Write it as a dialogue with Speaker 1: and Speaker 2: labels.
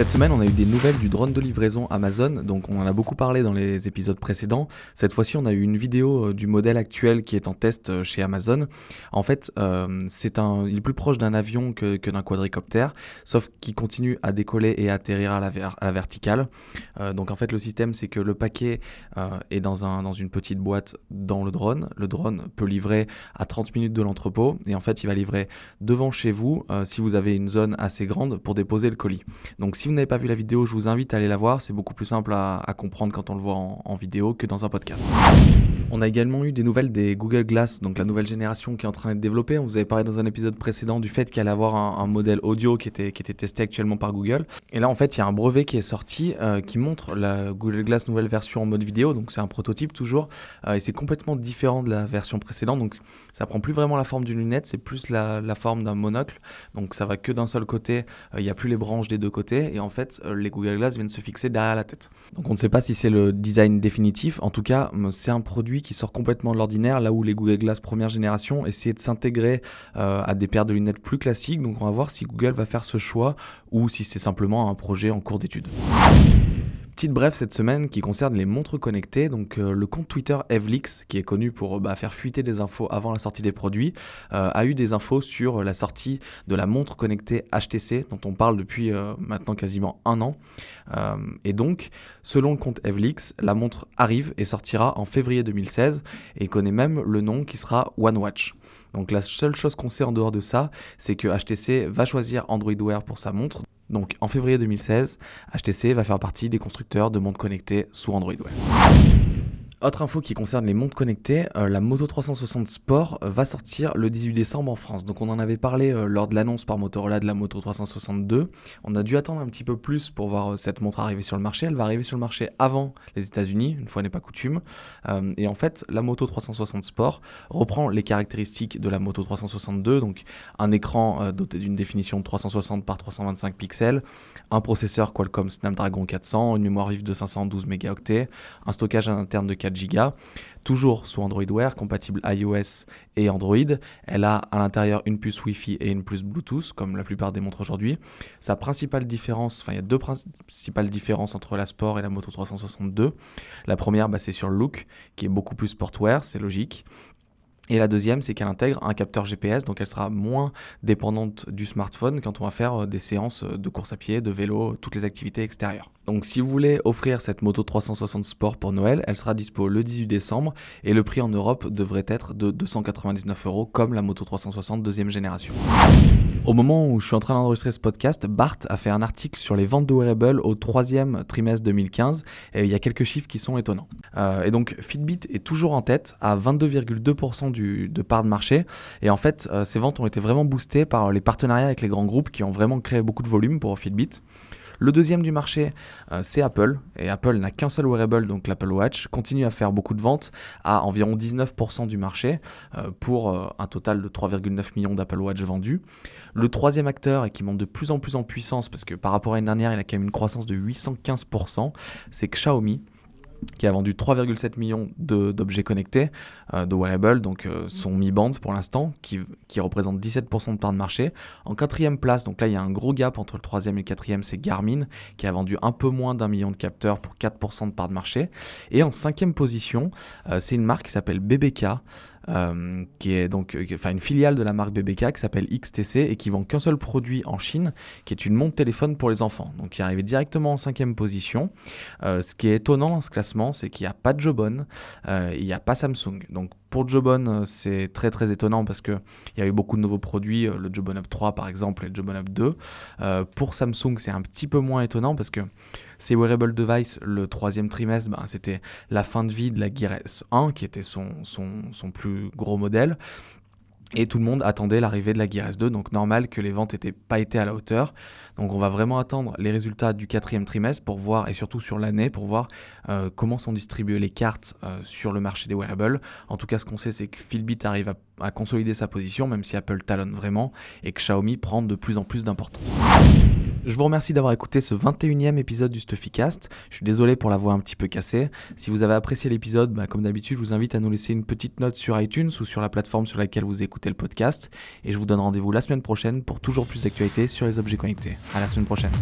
Speaker 1: Cette semaine, on a eu des nouvelles du drone de livraison Amazon, donc on en a beaucoup parlé dans les épisodes précédents. Cette fois-ci, on a eu une vidéo euh, du modèle actuel qui est en test euh, chez Amazon. En fait, euh, c'est un, il est plus proche d'un avion que, d'un quadricoptère, sauf qu'il continue à décoller et atterrir à la, à la verticale. donc en fait, le système, c'est que le paquet est dans, un, dans une petite boîte dans le drone. Le drone peut livrer à 30 minutes de l'entrepôt, et en fait, il va livrer devant chez vous si vous avez une zone assez grande pour déposer le colis. Donc si vous n'avez pas vu la vidéo, je vous invite à aller la voir. C'est beaucoup plus simple à, comprendre quand on le voit en vidéo que dans un podcast. On a également eu des nouvelles des Google Glass, donc la nouvelle génération qui est en train d'être développée. On vous avait parlé dans un épisode précédent du fait qu'il allait avoir un, modèle audio qui était, testé actuellement par Google. Et là, en fait, il y a un brevet qui est sorti euh, qui montre la Google Glass nouvelle version en mode vidéo. Donc, c'est un prototype toujours. Euh, et c'est complètement différent de la version précédente. Donc, ça prend plus vraiment la forme d'une lunette, c'est plus la, forme d'un monocle. Donc, ça va que d'un seul côté. Euh, il n'y a plus les branches des deux côtés. Et en fait, les Google Glass viennent se fixer derrière la tête. Donc, on ne sait pas si c'est le design définitif. En tout cas, c'est un produit qui sort complètement de l'ordinaire, là où les Google Glass première génération essayaient de s'intégrer euh, à des paires de lunettes plus classiques. Donc on va voir si Google va faire ce choix ou si c'est simplement un projet en cours d'étude. Petite bref cette semaine qui concerne les montres connectées. Donc euh, le compte Twitter Evlix, qui est connu pour bah, faire fuiter des infos avant la sortie des produits, euh, a eu des infos sur la sortie de la montre connectée HTC, dont on parle depuis euh, maintenant quasiment un an. et donc, selon le compte Evlix, la montre arrive et sortira en février 2016 et connaît même le nom qui sera One Watch. Donc la seule chose qu'on sait en dehors de ça, c'est que HTC va choisir Android Wear pour sa montre. Donc en février 2016, HTC va faire partie des constructeurs de montres connectées sous Android Wear. Autre info qui concerne les montres connectées, euh, la Moto 360 Sport va sortir le 18 décembre en France. Donc on en avait parlé euh, lors de l'annonce par Motorola de la Moto 362. On a dû attendre un petit peu plus pour voir euh, cette montre arriver sur le marché. Elle va arriver sur le marché avant les États-Unis, une fois n'est pas coutume. et en fait, la Moto 360 Sport reprend les caractéristiques de la Moto 362, donc un écran doté d'une définition de 360 par 325 pixels, un processeur Qualcomm Snapdragon 400, une mémoire vive de 512 mégaoctets, un stockage interne de 4 Go, toujours sous Android Wear, compatible iOS et Android. Elle a à l'intérieur une puce Wi-Fi et une puce Bluetooth, comme la plupart des montres aujourd'hui. Sa principale différence, enfin il y a deux principales différences entre la Sport et la Moto 362. La première, bah, c'est sur le look, qui est beaucoup plus sportwear, c'est logique. Et la deuxième, c'est qu'elle intègre un capteur GPS, donc elle sera moins dépendante du smartphone quand on va faire euh, des séances de course à pied, de vélo, toutes les activités extérieures. Donc si vous voulez offrir cette moto 360 Sport pour Noël, elle sera dispo le 18 décembre et le prix en Europe devrait être de 299 euros comme la moto 360 deuxième génération. Au moment où je suis en train d'enregistrer ce podcast, Bart a fait un article sur les ventes de wearables au troisième trimestre 2015 et il y a quelques chiffres qui sont étonnants. Euh, et donc Fitbit est toujours en tête à 22,2% de part de marché et en fait euh, ces ventes ont été vraiment boostées par les partenariats avec les grands groupes qui ont vraiment créé beaucoup de volume pour Fitbit. Le deuxième du marché, euh, c'est Apple. Et Apple n'a qu'un seul wearable, donc l'Apple Watch, continue à faire beaucoup de ventes à environ 19% du marché euh, pour euh, un total de 3,9 millions d'Apple Watch vendus. Le troisième acteur, et qui monte de plus en plus en puissance, parce que par rapport à l'année dernière, il a quand même une croissance de 815%, c'est Xiaomi qui a vendu 3,7 millions d'objets connectés, euh, de wearables, donc euh, son Mi Band pour l'instant, qui, qui, représente 17% de part de marché. En quatrième place, donc là il y a un gros gap entre le troisième et le quatrième, c'est Garmin, qui a vendu un peu moins d'un million de capteurs pour 4% de part de marché. Et en cinquième position, euh, c'est une marque qui s'appelle BBK, euh, qui est donc euh, enfin une filiale de la marque BBK qui s'appelle XTC et qui vend qu'un seul produit en Chine, qui est une montre téléphone pour les enfants. Donc il est arrivé directement en cinquième position. Euh, ce qui est étonnant dans ce classement, c'est qu'il n'y a pas de Jobon, il n'y a pas Samsung. Donc pour Jobon, c'est très très étonnant parce qu'il y a eu beaucoup de nouveaux produits, le Jobon Up 3 par exemple et le Jobon Up 2. pour Samsung, c'est un petit peu moins étonnant parce que ces wearable devices, le troisième trimestre, ben, c'était la fin de vie de la Gear S1, qui était son, son, son plus gros modèle. Et tout le monde attendait l'arrivée de la Gear S2, donc normal que les ventes n'aient pas été à la hauteur. Donc on va vraiment attendre les résultats du quatrième trimestre pour voir, et surtout sur l'année, pour voir euh, comment sont distribuées les cartes euh, sur le marché des wearables. En tout cas, ce qu'on sait, c'est que Philbit arrive à consolider sa position, même si Apple talonne vraiment, et que Xiaomi prend de plus en plus d'importance. Je vous remercie d'avoir écouté ce 21e épisode du Stuffycast. Je suis désolé pour la voix un petit peu cassée. Si vous avez apprécié l'épisode, bah, comme d'habitude, je vous invite à nous laisser une petite note sur iTunes ou sur la plateforme sur laquelle vous écoutez le podcast. Et je vous donne rendez-vous la semaine prochaine pour toujours plus d'actualités sur les objets connectés. À la semaine prochaine.